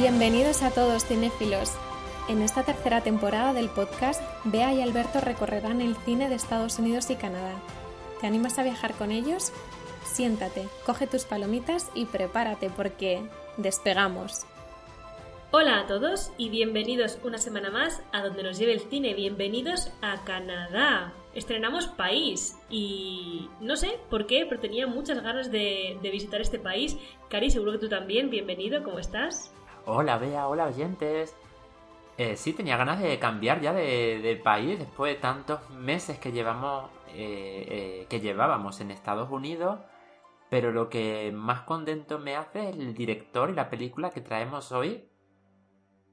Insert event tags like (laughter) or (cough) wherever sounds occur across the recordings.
Bienvenidos a todos cinéfilos. En esta tercera temporada del podcast, Bea y Alberto recorrerán el cine de Estados Unidos y Canadá. ¿Te animas a viajar con ellos? Siéntate, coge tus palomitas y prepárate porque despegamos. Hola a todos y bienvenidos una semana más a donde nos lleve el cine. Bienvenidos a Canadá. Estrenamos país y no sé por qué, pero tenía muchas ganas de, visitar este país. Cari, seguro que tú también. Bienvenido, ¿cómo estás? Hola Bea, hola oyentes. Eh, sí, tenía ganas de cambiar ya de, país después de tantos meses que llevamos, eh, eh, que llevábamos en Estados Unidos. Pero lo que más contento me hace es el director y la película que traemos hoy,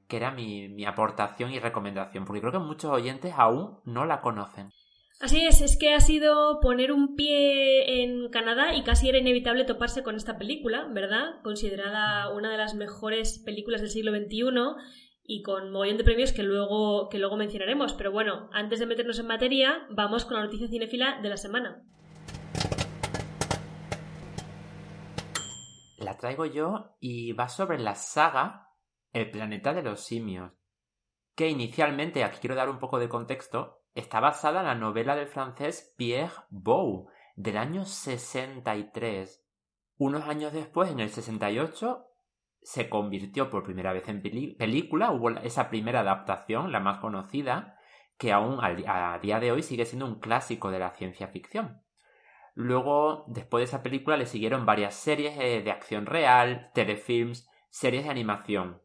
que era mi, mi aportación y recomendación, porque creo que muchos oyentes aún no la conocen. Así es, es que ha sido poner un pie en Canadá y casi era inevitable toparse con esta película, ¿verdad? Considerada una de las mejores películas del siglo XXI y con mogollón de premios que luego, que luego mencionaremos. Pero bueno, antes de meternos en materia, vamos con la noticia cinéfila de la semana. La traigo yo y va sobre la saga El planeta de los simios, que inicialmente, aquí quiero dar un poco de contexto, Está basada en la novela del francés Pierre Bou, del año 63. Unos años después, en el 68, se convirtió por primera vez en película, hubo esa primera adaptación, la más conocida, que aún a día de hoy sigue siendo un clásico de la ciencia ficción. Luego, después de esa película, le siguieron varias series eh, de acción real, telefilms, series de animación.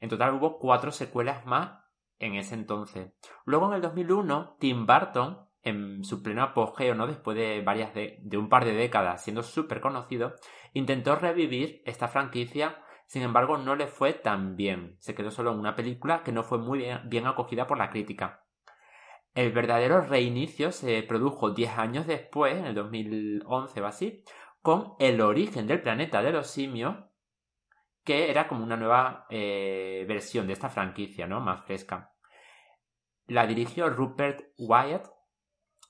En total hubo cuatro secuelas más en ese entonces. Luego en el 2001, Tim Burton, en su pleno apogeo, ¿no? Después de varias de, un par de décadas siendo súper conocido, intentó revivir esta franquicia, sin embargo no le fue tan bien. Se quedó solo en una película que no fue muy bien, bien acogida por la crítica. El verdadero reinicio se produjo 10 años después, en el 2011 o así, con El origen del planeta de los simios, que era como una nueva eh, versión de esta franquicia, ¿no? Más fresca. La dirigió Rupert Wyatt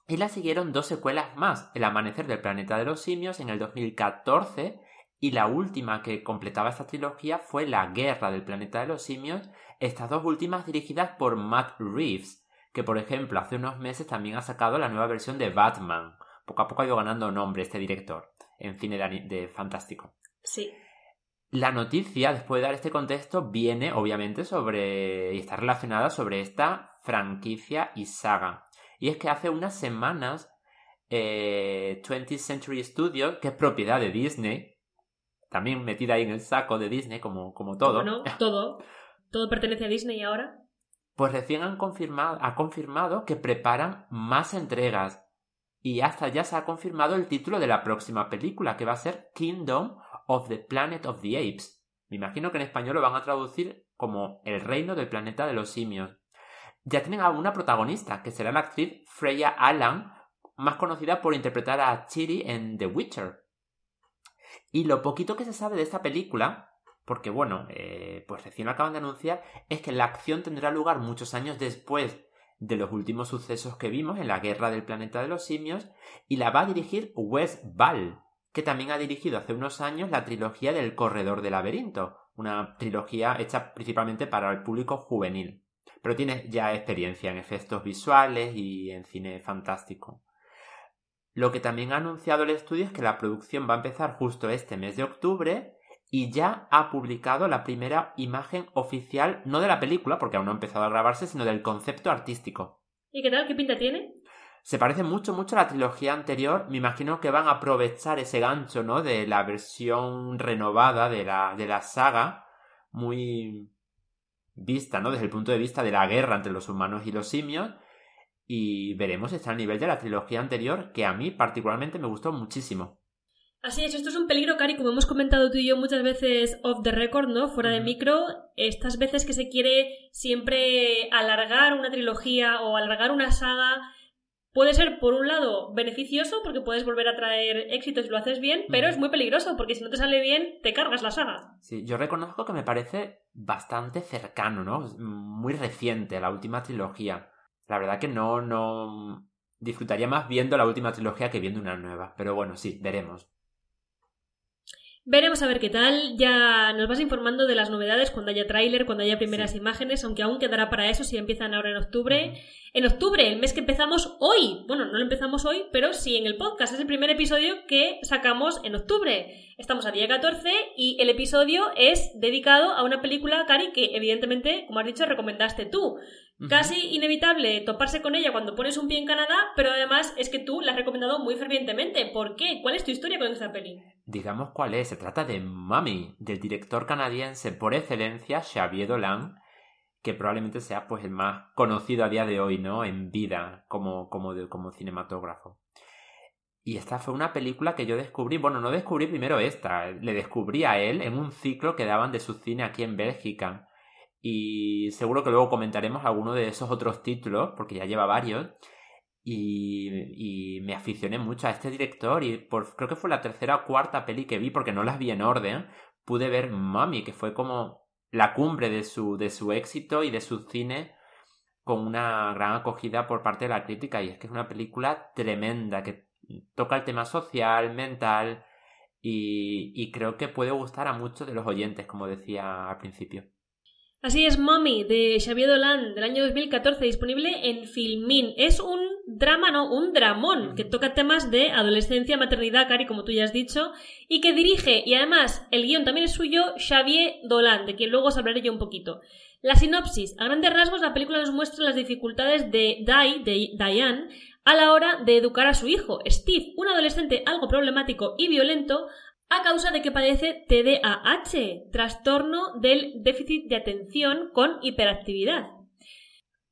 y la siguieron dos secuelas más, El amanecer del planeta de los simios en el 2014 y la última que completaba esta trilogía fue La guerra del planeta de los simios, estas dos últimas dirigidas por Matt Reeves, que por ejemplo hace unos meses también ha sacado la nueva versión de Batman. Poco a poco ha ido ganando nombre este director en cine de fantástico. Sí. La noticia, después de dar este contexto, viene obviamente sobre y está relacionada sobre esta franquicia y saga. Y es que hace unas semanas 20th eh, Century Studios, que es propiedad de Disney, también metida ahí en el saco de Disney como, como todo. Bueno, (laughs) todo. Todo pertenece a Disney ahora. Pues recién han confirmado, ha confirmado que preparan más entregas. Y hasta ya se ha confirmado el título de la próxima película, que va a ser Kingdom of the Planet of the Apes. Me imagino que en español lo van a traducir como El reino del planeta de los simios. Ya tienen a una protagonista, que será la actriz Freya Allan, más conocida por interpretar a Chiri en The Witcher. Y lo poquito que se sabe de esta película, porque bueno, eh, pues recién lo acaban de anunciar, es que la acción tendrá lugar muchos años después de los últimos sucesos que vimos en la Guerra del Planeta de los Simios, y la va a dirigir Wes Ball, que también ha dirigido hace unos años la trilogía del Corredor del Laberinto, una trilogía hecha principalmente para el público juvenil. Pero tiene ya experiencia en efectos visuales y en cine fantástico. Lo que también ha anunciado el estudio es que la producción va a empezar justo este mes de octubre y ya ha publicado la primera imagen oficial, no de la película, porque aún no ha empezado a grabarse, sino del concepto artístico. ¿Y qué tal? ¿Qué pinta tiene? Se parece mucho, mucho a la trilogía anterior. Me imagino que van a aprovechar ese gancho, ¿no? De la versión renovada de la, de la saga, muy vista, ¿no? Desde el punto de vista de la guerra entre los humanos y los simios. Y veremos si está al nivel de la trilogía anterior, que a mí particularmente me gustó muchísimo. Así es, esto es un peligro, Cari, como hemos comentado tú y yo muchas veces off the record, ¿no? Fuera de micro, estas veces que se quiere siempre alargar una trilogía o alargar una saga puede ser, por un lado, beneficioso porque puedes volver a traer éxitos y lo haces bien, pero es muy peligroso porque si no te sale bien, te cargas la saga. Sí, yo reconozco que me parece bastante cercano, ¿no? Muy reciente la última trilogía. La verdad que no, no disfrutaría más viendo la última trilogía que viendo una nueva. Pero bueno, sí, veremos. Veremos a ver qué tal. Ya nos vas informando de las novedades cuando haya tráiler, cuando haya primeras imágenes, aunque aún quedará para eso si empiezan ahora en octubre. En octubre, el mes que empezamos hoy. Bueno, no lo empezamos hoy, pero sí en el podcast. Es el primer episodio que sacamos en octubre. Estamos a día 14 y el episodio es dedicado a una película, Cari, que evidentemente, como has dicho, recomendaste tú. Casi inevitable toparse con ella cuando pones un pie en Canadá, pero además es que tú la has recomendado muy fervientemente. ¿Por qué? ¿Cuál es tu historia con esta peli? Digamos cuál es. Se trata de Mummy, del director canadiense por excelencia, Xavier Dolan, que probablemente sea pues el más conocido a día de hoy, ¿no? En vida como, como, como cinematógrafo. Y esta fue una película que yo descubrí, bueno, no descubrí primero esta, le descubrí a él en un ciclo que daban de su cine aquí en Bélgica y seguro que luego comentaremos alguno de esos otros títulos, porque ya lleva varios. Y, me aficioné mucho a este director y por, creo que fue la tercera o cuarta peli que vi, porque no las vi en orden, pude ver Mami, que fue como la cumbre de su, de su éxito y de su cine con una gran acogida por parte de la crítica. Y es que es una película tremenda, que toca el tema social, mental, y, creo que puede gustar a muchos de los oyentes, como decía al principio. Así es, Mommy, de Xavier Dolan, del año 2014, disponible en Filmin. Es un drama, no, un dramón, que toca temas de adolescencia, maternidad, Cari, como tú ya has dicho, y que dirige, y además el guion también es suyo, Xavier Dolan, de quien luego os hablaré yo un poquito. La sinopsis. A grandes rasgos, la película nos muestra las dificultades de Dai, de Diane, a la hora de educar a su hijo, Steve, un adolescente algo problemático y violento, a causa de que padece TDAH, trastorno del déficit de atención con hiperactividad.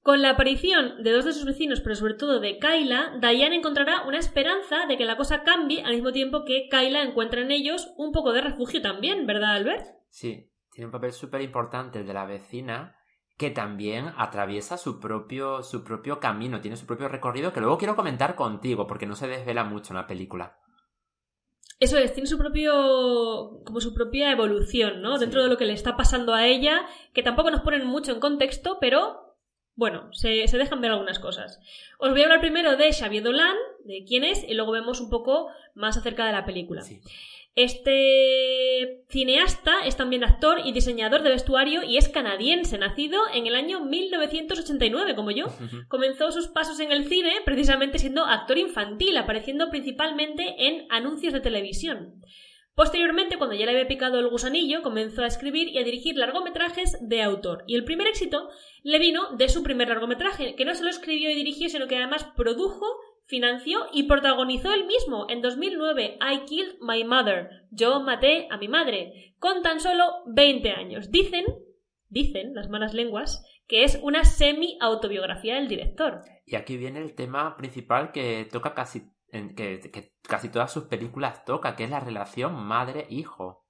Con la aparición de dos de sus vecinos, pero sobre todo de Kyla, Diane encontrará una esperanza de que la cosa cambie al mismo tiempo que Kyla encuentra en ellos un poco de refugio también, ¿verdad, Albert? Sí, tiene un papel súper importante el de la vecina que también atraviesa su propio, su propio camino, tiene su propio recorrido que luego quiero comentar contigo porque no se desvela mucho en la película. Eso es, tiene su propio. como su propia evolución, ¿no? Dentro de lo que le está pasando a ella, que tampoco nos ponen mucho en contexto, pero. Bueno, se, se dejan ver algunas cosas. Os voy a hablar primero de Xavier Dolan, de quién es, y luego vemos un poco más acerca de la película. Sí. Este cineasta es también actor y diseñador de vestuario y es canadiense, nacido en el año 1989, como yo. Comenzó sus pasos en el cine precisamente siendo actor infantil, apareciendo principalmente en anuncios de televisión. Posteriormente, cuando ya le había picado el gusanillo, comenzó a escribir y a dirigir largometrajes de autor. Y el primer éxito le vino de su primer largometraje, que no solo escribió y dirigió, sino que además produjo financió y protagonizó él mismo en 2009 I Killed My Mother, Yo maté a mi madre, con tan solo 20 años. Dicen, dicen las malas lenguas, que es una semi-autobiografía del director. Y aquí viene el tema principal que toca casi, que, que casi todas sus películas toca, que es la relación madre-hijo.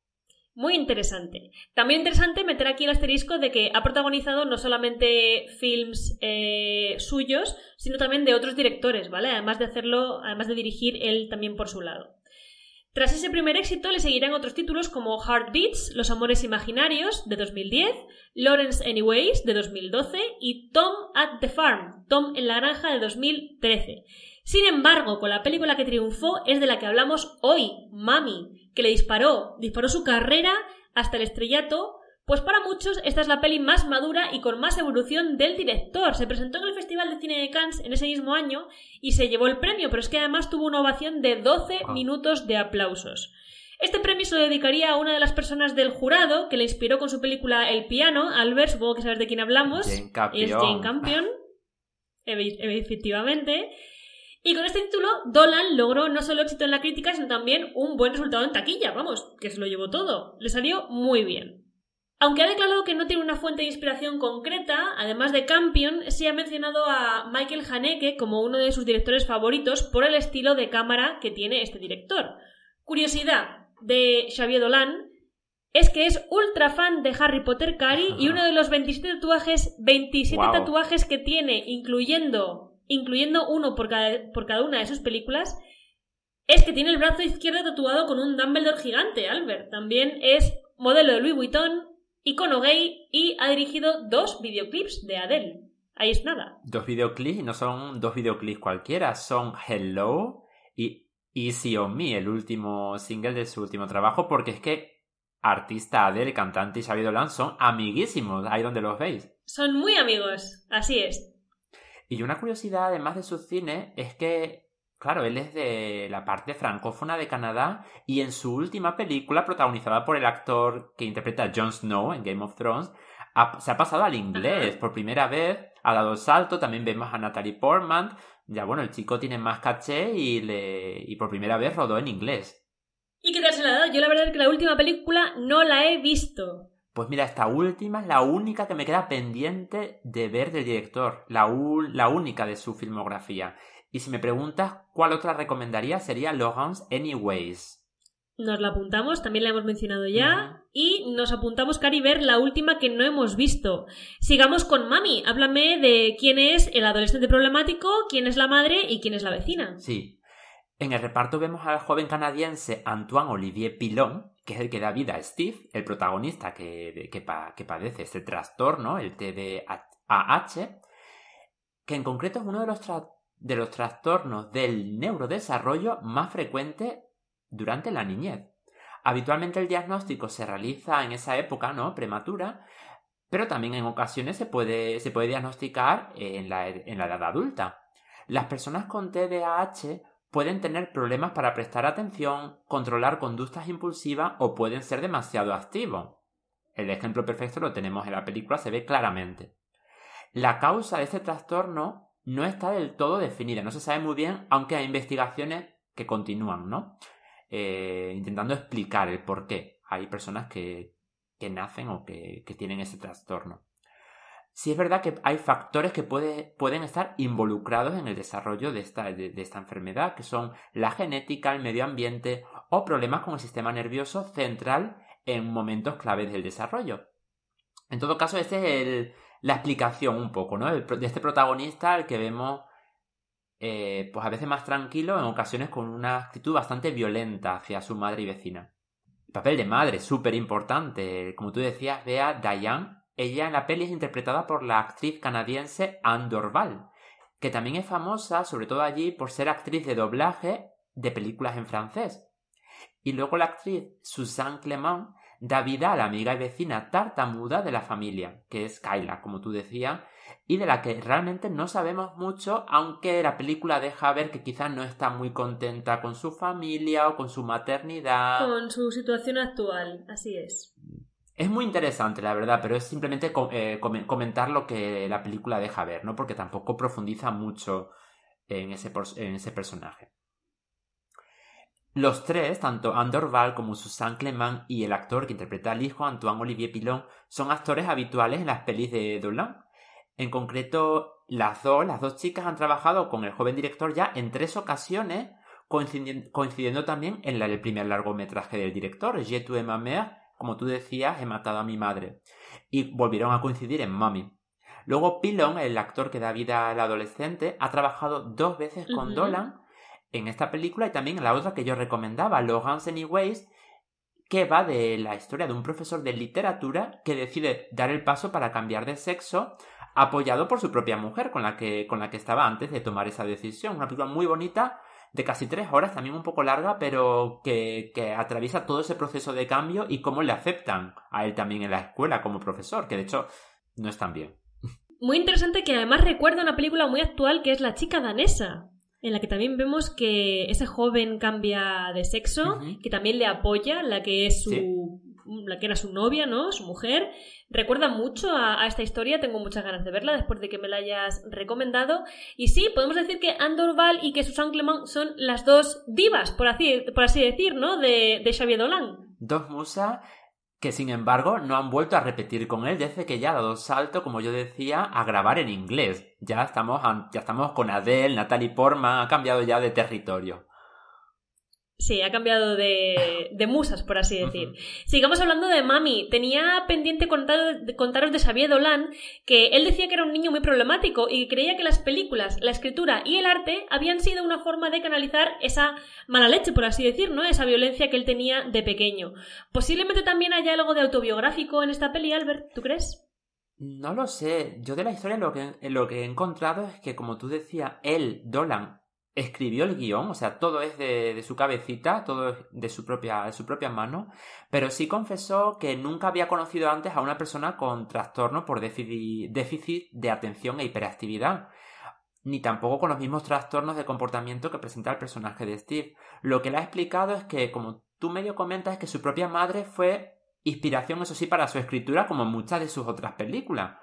Muy interesante. También interesante meter aquí el asterisco de que ha protagonizado no solamente films eh, suyos, sino también de otros directores, ¿vale? Además de hacerlo, además de dirigir él también por su lado. Tras ese primer éxito le seguirán otros títulos como Heartbeats, Los Amores Imaginarios, de 2010, Lawrence Anyways, de 2012, y Tom at the Farm, Tom en la Granja, de 2013. Sin embargo, con la película que triunfó es de la que hablamos hoy, Mami, que le disparó, disparó su carrera hasta el estrellato, pues para muchos esta es la peli más madura y con más evolución del director. Se presentó en el Festival de Cine de Cannes en ese mismo año y se llevó el premio, pero es que además tuvo una ovación de 12 minutos de aplausos. Este premio se lo dedicaría a una de las personas del jurado que le inspiró con su película El piano. Albert, supongo que sabes de quién hablamos. Es Jane Campion. (laughs) Efectivamente. Y con este título, Dolan logró no solo éxito en la crítica, sino también un buen resultado en taquilla, vamos, que se lo llevó todo. Le salió muy bien. Aunque ha declarado que no tiene una fuente de inspiración concreta, además de Campion, se ha mencionado a Michael Haneke como uno de sus directores favoritos por el estilo de cámara que tiene este director. Curiosidad de Xavier Dolan es que es ultra fan de Harry Potter Cari y uno de los 27 tatuajes, 27 tatuajes que tiene, incluyendo incluyendo uno por cada, por cada una de sus películas, es que tiene el brazo izquierdo tatuado con un Dumbledore gigante, Albert. También es modelo de Louis Vuitton, icono gay y ha dirigido dos videoclips de Adele. Ahí es nada. Dos videoclips, no son dos videoclips cualquiera, son Hello y Easy on Me, el último single de su último trabajo, porque es que artista Adele, cantante y Xavier Dolan son amiguísimos, ahí donde los veis. Son muy amigos, así es. Y una curiosidad, además de su cine, es que, claro, él es de la parte francófona de Canadá y en su última película, protagonizada por el actor que interpreta a Jon Snow en Game of Thrones, se ha pasado al inglés por primera vez, ha dado el salto, también vemos a Natalie Portman, ya bueno, el chico tiene más caché y, le, y por primera vez rodó en inglés. ¿Y qué tal se la ha dado? Yo la verdad es que la última película no la he visto. Pues mira, esta última es la única que me queda pendiente de ver del director, la, la única de su filmografía. Y si me preguntas cuál otra recomendaría sería Laurence Anyways. Nos la apuntamos, también la hemos mencionado ya. Y nos apuntamos, Cari, ver la última que no hemos visto. Sigamos con Mami. Háblame de quién es el adolescente problemático, quién es la madre y quién es la vecina. Sí. En el reparto vemos al joven canadiense Antoine Olivier Pilon, que es el que da vida a Steve, el protagonista que, que padece este trastorno, el TDAH, que en concreto es uno de los, de los trastornos del neurodesarrollo más frecuentes durante la niñez. Habitualmente el diagnóstico se realiza en esa época, ¿no? Prematura, pero también en ocasiones se puede, se puede diagnosticar en la, en la edad adulta. Las personas con TDAH pueden tener problemas para prestar atención, controlar conductas impulsivas o pueden ser demasiado activos. El ejemplo perfecto lo tenemos en la película, se ve claramente. La causa de este trastorno no está del todo definida, no se sabe muy bien, aunque hay investigaciones que continúan, ¿no? Eh, intentando explicar el por qué hay personas que, que nacen o que, que, tienen ese trastorno. Sí es verdad que hay factores que pueden estar involucrados en el desarrollo de esta, de, esta enfermedad, que son la genética, el medio ambiente o problemas con el sistema nervioso central en momentos claves del desarrollo. En todo caso, esta es la explicación un poco, ¿no? de este protagonista al que vemos eh, pues a veces más tranquilo, en ocasiones con una actitud bastante violenta hacia su madre y vecina. El papel de madre, súper importante. Como tú decías, vea Diane. Ella en la peli es interpretada por la actriz canadiense Anne Dorval, que también es famosa, sobre todo allí, por ser actriz de doblaje de películas en francés. Y luego la actriz Suzanne Clement da vida a la amiga y vecina tartamuda de la familia, que es Kyla, como tú decías, y de la que realmente no sabemos mucho, aunque la película deja ver que quizás no está muy contenta con su familia o con su maternidad. Con su situación actual, así es. Es muy interesante, la verdad, pero es simplemente eh, comentar lo que la película deja ver, ¿no? Porque tampoco profundiza mucho en ese, en ese personaje. Los tres, tanto Andor Val como Susan Clement y el actor que interpreta al hijo, Antoine Olivier Pilon, son actores habituales en las pelis de Dolan en concreto, las dos, las dos chicas han trabajado con el joven director ya en tres ocasiones, coincidiendo, también en el primer largometraje del director, Je tue ma mère, como tú decías, he matado a mi madre. Y volvieron a coincidir en Mami. Luego Pilon, el actor que da vida al adolescente, ha trabajado dos veces con Dolan en esta película y también en la otra que yo recomendaba, Laurence Anyways, que va de la historia de un profesor de literatura que decide dar el paso para cambiar de sexo apoyado por su propia mujer con la que, con la que estaba antes de tomar esa decisión. Una película muy bonita, de casi tres horas, también un poco larga, pero que, que atraviesa todo ese proceso de cambio y cómo le aceptan a él también en la escuela como profesor, que de hecho no es tan bien. Muy interesante que además recuerda una película muy actual que es La chica danesa, en la que también vemos que ese joven cambia de sexo, que también le apoya, la que es su la que era su novia, ¿no? Su mujer. Recuerda mucho a, esta historia, tengo muchas ganas de verla después de que me la hayas recomendado. Y sí, podemos decir que Andor Val y que Susan Clement son las dos divas, por así, por así decir, ¿no? De, de Xavier Dolan. Dos musas que sin embargo no han vuelto a repetir con él desde que ya ha dado salto, como yo decía, a grabar en inglés. Ya estamos, ya estamos con Adele, Natalie Portman, ha cambiado ya de territorio. Sí, ha cambiado de, de musas, por así decir. Sigamos hablando de Mami. Tenía pendiente contaros de Xavier Dolan que él decía que era un niño muy problemático y creía que las películas, la escritura y el arte habían sido una forma de canalizar esa mala leche, por así decir, ¿no? Esa violencia que él tenía de pequeño. Posiblemente también haya algo de autobiográfico en esta peli, Albert, ¿tú crees? No lo sé. Yo de la historia lo que, lo que he encontrado es que, como tú decías, él, Dolan, escribió el guion, o sea, todo es de, su cabecita, todo es de su propia, de su propia mano, pero sí confesó que nunca había conocido antes a una persona con trastorno por déficit, déficit de atención e hiperactividad, ni tampoco con los mismos trastornos de comportamiento que presenta el personaje de Steve. Lo que le ha explicado es que, como tú medio comentas, es que su propia madre fue inspiración, eso sí, para su escritura, como muchas de sus otras películas,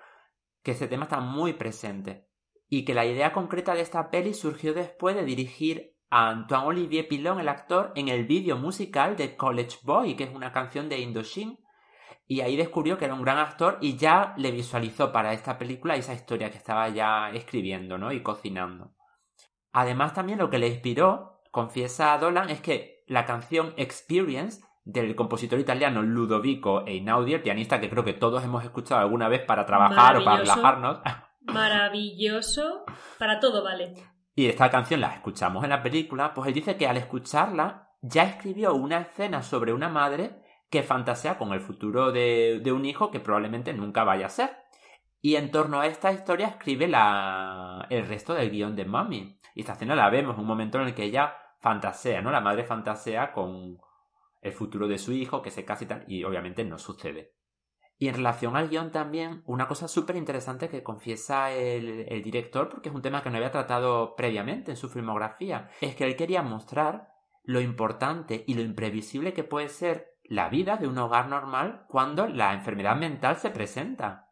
que ese tema está muy presente y que la idea concreta de esta peli surgió después de dirigir a Antoine Olivier Pilon, el actor, en el vídeo musical de College Boy, que es una canción de Indochine, y ahí descubrió que era un gran actor y ya le visualizó para esta película esa historia que estaba ya escribiendo, ¿no? Y cocinando. Además, también lo que le inspiró, confiesa a Dolan, es que la canción Experience del compositor italiano Ludovico Einaudi, el pianista que creo que todos hemos escuchado alguna vez para trabajar o para relajarnos, maravilloso, para todo vale. Y esta canción la escuchamos en la película, pues él dice que al escucharla ya escribió una escena sobre una madre que fantasea con el futuro de, un hijo que probablemente nunca vaya a ser. Y en torno a esta historia escribe la, el resto del guion de Mami. Y esta escena la vemos, un momento en el que ella fantasea, ¿no? La madre fantasea con el futuro de su hijo, que se casa y tal, y obviamente no sucede. Y en relación al guion también, una cosa súper interesante que confiesa el, director, porque es un tema que no había tratado previamente en su filmografía, es que él quería mostrar lo importante y lo imprevisible que puede ser la vida de un hogar normal cuando la enfermedad mental se presenta.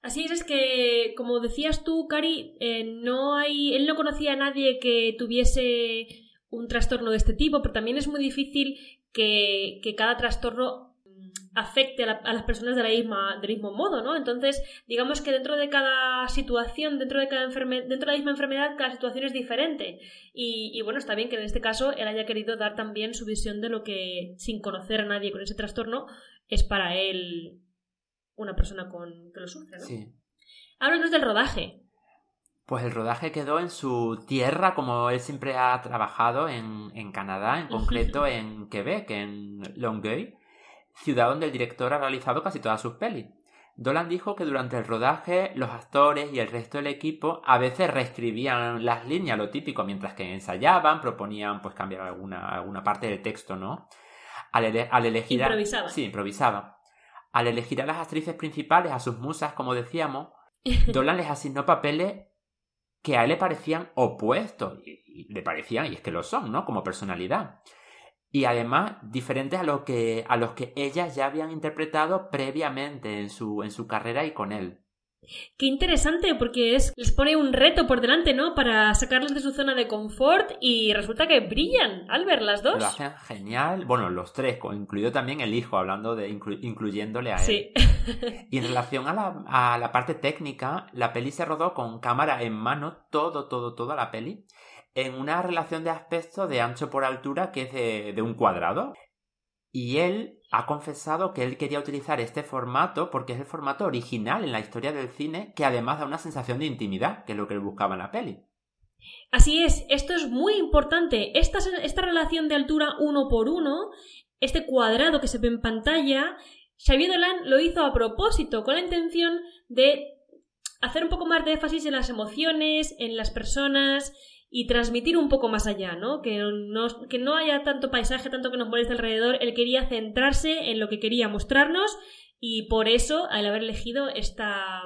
Así es, es que, como decías tú, Cari, eh, no hay, él no conocía a nadie que tuviese un trastorno de este tipo, pero también es muy difícil que, que cada trastorno afecte a, las personas de la misma, del mismo modo, ¿no? Entonces, digamos que dentro de cada situación, dentro de cada enfermedad, dentro de la misma enfermedad, cada situación es diferente. Y, bueno, está bien que en este caso él haya querido dar también su visión de lo que, sin conocer a nadie con ese trastorno, es para él una persona con, que lo sufre, ¿no? Sí. Háblanos del rodaje. Pues el rodaje quedó en su tierra, como él siempre ha trabajado en, en Canadá, en concreto en Quebec, en Longueuil ciudad donde el director ha realizado casi todas sus pelis. Dolan dijo que durante el rodaje los actores y el resto del equipo a veces reescribían las líneas, lo típico, mientras que ensayaban, proponían pues cambiar alguna, alguna parte del texto, ¿no? Al, elegir. Sí, improvisaba. Al elegir a las actrices principales, a sus musas, como decíamos, (laughs) Dolan les asignó papeles que a él le parecían opuestos. y le parecían, y es que lo son, ¿no? Como personalidad y además diferentes a, lo que, a los que ellas ya habían interpretado previamente en su, en su carrera y con él. Qué interesante, porque es, les pone un reto por delante, ¿no? Para sacarles de su zona de confort y resulta que brillan al ver las dos. Lo hacen genial. Bueno, los tres, incluido también el hijo, hablando de incluyéndole a él. Sí. (laughs) y en relación a la, a la parte técnica, la peli se rodó con cámara en mano, todo, todo, toda la peli en una relación de aspecto de ancho por altura que es de, un cuadrado. Y él ha confesado que él quería utilizar este formato porque es el formato original en la historia del cine que además da una sensación de intimidad, que es lo que él buscaba en la peli. Así es, esto es muy importante. Esta, esta relación de altura uno por uno, este cuadrado que se ve en pantalla, Xavier Dolan lo hizo a propósito, con la intención de hacer un poco más de énfasis en las emociones, en las personas, y transmitir un poco más allá, ¿no? Que no, que no haya tanto paisaje, tanto que nos moleste alrededor. Él quería centrarse en lo que quería mostrarnos y por eso, al haber elegido esta,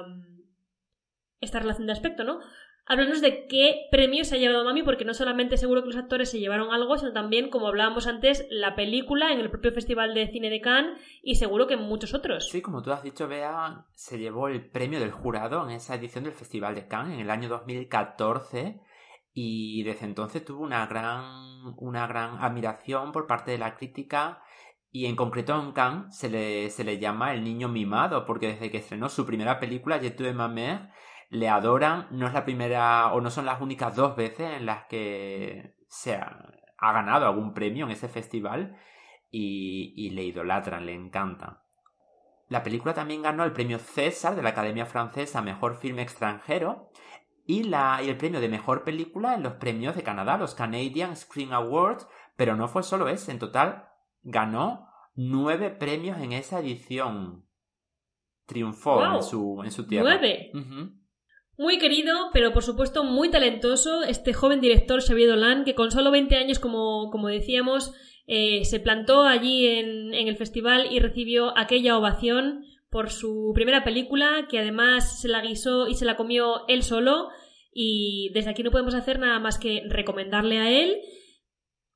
esta relación de aspecto, ¿no? Háblanos de qué premios se ha llevado Mami, porque no solamente seguro que los actores se llevaron algo, sino también, como hablábamos antes, la película en el propio Festival de Cine de Cannes y seguro que muchos otros. Sí, como tú has dicho, Bea, se llevó el premio del jurado en esa edición del Festival de Cannes en el año 2014 y desde entonces tuvo una gran, una gran admiración por parte de la crítica y en concreto en Cannes se le, se le llama el niño mimado porque desde que estrenó su primera película, Je de ma mère, le adoran, no es la primera o no son las únicas dos veces en las que se ha, ganado algún premio en ese festival y, y le idolatran, le encanta. La película también ganó el premio César de la Academia Francesa Mejor Filme Extranjero y, la, y el premio de mejor película en los premios de Canadá, los Canadian Screen Awards, pero no fue solo ese, en total ganó nueve premios en esa edición. Triunfó en, su, en su tierra. ¿Nueve? Muy querido, pero por supuesto muy talentoso, este joven director Xavier Dolan, que con solo 20 años, como, como decíamos, eh, se plantó allí en, en el festival y recibió aquella ovación por su primera película, que además se la guisó y se la comió él solo. Y desde aquí no podemos hacer nada más que recomendarle a él,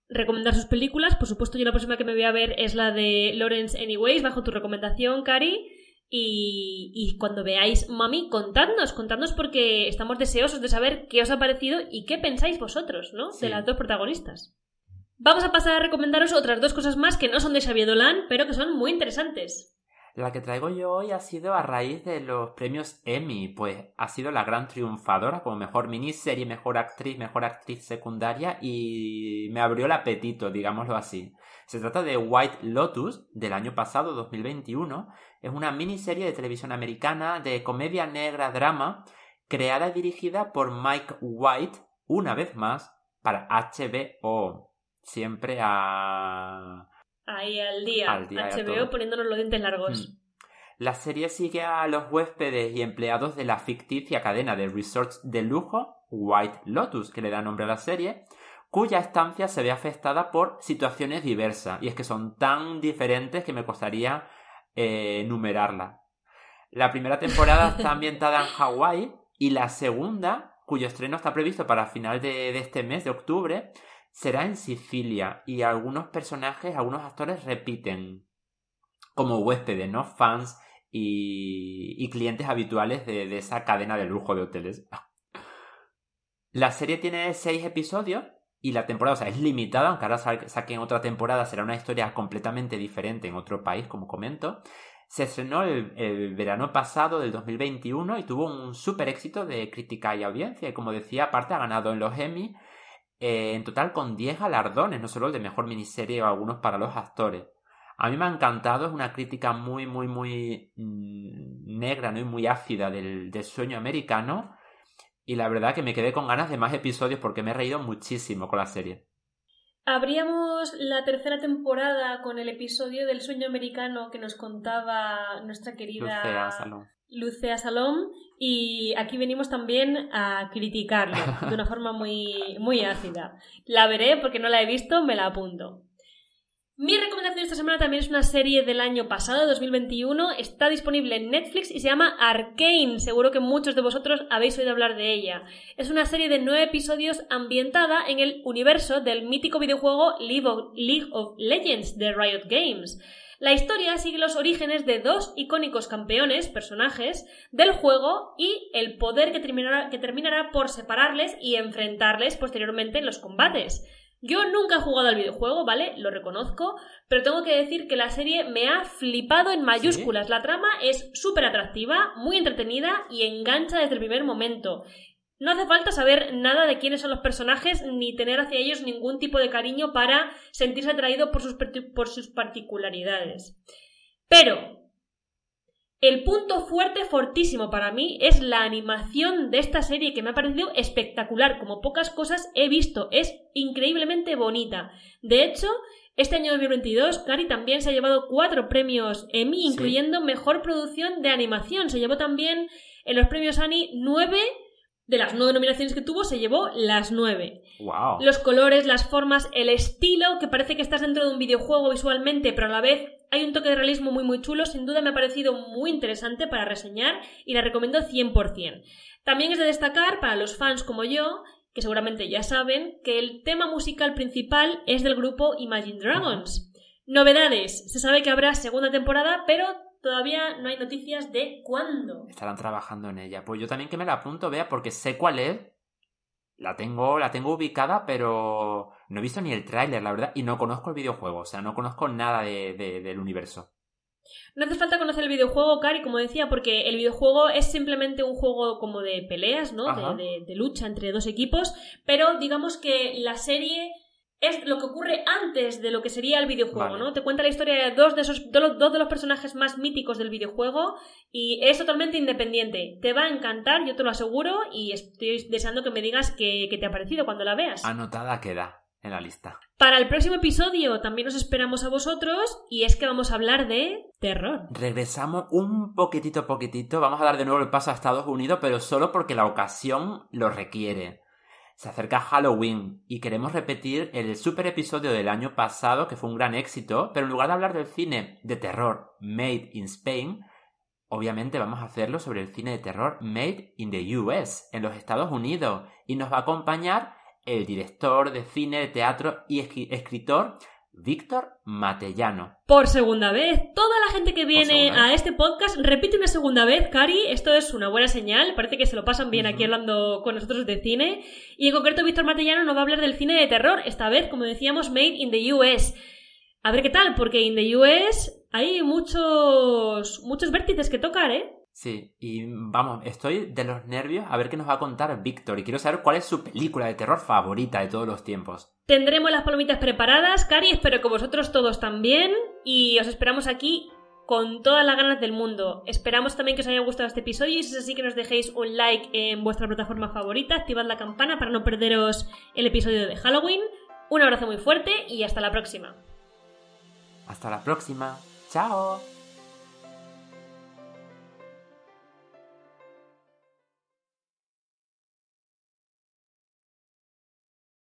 recomendar sus películas. Por supuesto, yo la próxima que me voy a ver es la de Lawrence Anyways, bajo tu recomendación, Cari. Y, y, cuando veáis Mami, contadnos, contadnos porque estamos deseosos de saber qué os ha parecido y qué pensáis vosotros, ¿no? Sí. De las dos protagonistas. Vamos a pasar a recomendaros otras dos cosas más que no son de Xavier Dolan, pero que son muy interesantes. La que traigo yo hoy ha sido a raíz de los premios Emmy, pues ha sido la gran triunfadora como mejor miniserie, mejor actriz, mejor actriz secundaria y me abrió el apetito, digámoslo así. Se trata de White Lotus del año pasado, 2021. Es una miniserie de televisión americana de comedia negra drama creada y dirigida por Mike White, una vez más, para HBO. Siempre a Ahí al día, Al día HBO poniéndonos los dientes largos. Mm. La serie sigue a los huéspedes y empleados de la ficticia cadena de resorts de lujo White Lotus, que le da nombre a la serie, cuya estancia se ve afectada por situaciones diversas, y es que son tan diferentes que me costaría eh, enumerarla. La primera temporada (laughs) está ambientada en Hawái y la segunda, cuyo estreno está previsto para final de, de este mes, de octubre, será en Sicilia y algunos personajes, algunos actores repiten como huéspedes, ¿no? Fans y, clientes habituales de, esa cadena de lujo de hoteles. (laughs) La serie tiene seis episodios y la temporada, es limitada, aunque ahora sa- saquen otra temporada, será una historia completamente diferente en otro país, como comento. Se estrenó el, el verano pasado del 2021 y tuvo un súper éxito de crítica y audiencia. Y como decía, aparte ha ganado en los Emmy eh, en total con 10 galardones, no solo el de mejor miniserie o algunos para los actores. A mí me ha encantado, es una crítica muy, muy, muy mm, negra ¿no? y muy ácida del, del sueño americano. Y la verdad que me quedé con ganas de más episodios porque me he reído muchísimo con la serie. Abríamos la tercera temporada con el episodio del sueño americano que nos contaba nuestra querida Lucea Salón. Lucea Salom y aquí venimos también a criticarlo de una forma muy, muy ácida. La veré porque no la he visto, me la apunto. Mi recomendación esta semana también es una serie del año pasado, 2021. Está disponible en Netflix y se llama Arcane. Seguro que muchos de vosotros habéis oído hablar de ella. Es una serie de nueve episodios ambientada en el universo del mítico videojuego League of, Legends de Riot Games. La historia sigue los orígenes de dos icónicos campeones, personajes, del juego y el poder que terminará, que terminará por separarles y enfrentarles posteriormente en los combates. Yo nunca he jugado al videojuego, ¿vale? Lo reconozco, pero tengo que decir que la serie me ha flipado en mayúsculas. La trama es súper atractiva, muy entretenida y engancha desde el primer momento. No hace falta saber nada de quiénes son los personajes ni tener hacia ellos ningún tipo de cariño para sentirse atraído por sus, por sus particularidades. Pero el punto fuerte, fortísimo para mí, es la animación de esta serie que me ha parecido espectacular, como pocas cosas he visto. Es increíblemente bonita. De hecho, este año 2022, Cari también se ha llevado cuatro premios Emmy, Sí. incluyendo Mejor Producción de Animación. Se llevó también en los premios Annie nueve de las nueve nominaciones que tuvo, se llevó las nueve. ¡Wow! Los colores, las formas, el estilo, que parece que estás dentro de un videojuego visualmente, pero a la vez hay un toque de realismo muy muy chulo, sin duda me ha parecido muy interesante para reseñar y la recomiendo 100%. También es de destacar para los fans como yo, que seguramente ya saben, que el tema musical principal es del grupo Imagine Dragons. Novedades, se sabe que habrá segunda temporada, pero todavía no hay noticias de cuándo. Estarán trabajando en ella. Pues yo también que me la apunto, vea, porque sé cuál es. La tengo, la tengo ubicada, pero no he visto ni el tráiler, la verdad, y no conozco el videojuego, o sea, no conozco nada de, de- del universo. No hace falta conocer el videojuego, Cari, como decía, porque el videojuego es simplemente un juego como de peleas, ¿no? Ajá. De, de- de lucha entre dos equipos, pero digamos que la serie es lo que ocurre antes de lo que sería el videojuego, Vale. ¿no? Te cuenta la historia de dos de esos dos de los personajes más míticos del videojuego y es totalmente independiente. Te va a encantar, yo te lo aseguro, y estoy deseando que me digas qué qué te ha parecido cuando la veas. Anotada queda. en la lista. Para el próximo episodio también os esperamos a vosotros y es que vamos a hablar de terror. Regresamos un poquitito, poquitito. Vamos a dar de nuevo el paso a Estados Unidos, pero solo porque la ocasión lo requiere. Se acerca Halloween y queremos repetir el super episodio del año pasado, que fue un gran éxito, pero en lugar de hablar del cine de terror Made in Spain, obviamente vamos a hacerlo sobre el cine de terror Made in the US, en los Estados Unidos, y nos va a acompañar el director de cine, de teatro y escritor Víctor Matellano. Por segunda vez, toda la gente que viene a este podcast repite una segunda vez, Cari, esto es una buena señal, parece que se lo pasan bien aquí hablando con nosotros de cine, y en concreto Víctor Matellano nos va a hablar del cine de terror, esta vez, como decíamos, Made in the US. A ver qué tal, porque in the US hay muchos, muchos vértices que tocar, ¿eh? Sí, y vamos, estoy de los nervios a ver qué nos va a contar Víctor y quiero saber cuál es su película de terror favorita de todos los tiempos. Tendremos las palomitas preparadas, Cari, espero que vosotros todos también y os esperamos aquí con todas las ganas del mundo. Esperamos también que os haya gustado este episodio y si es así que nos dejéis un like en vuestra plataforma favorita, activad la campana para no perderos el episodio de Halloween. Un abrazo muy fuerte y hasta la próxima. Hasta la próxima. Chao.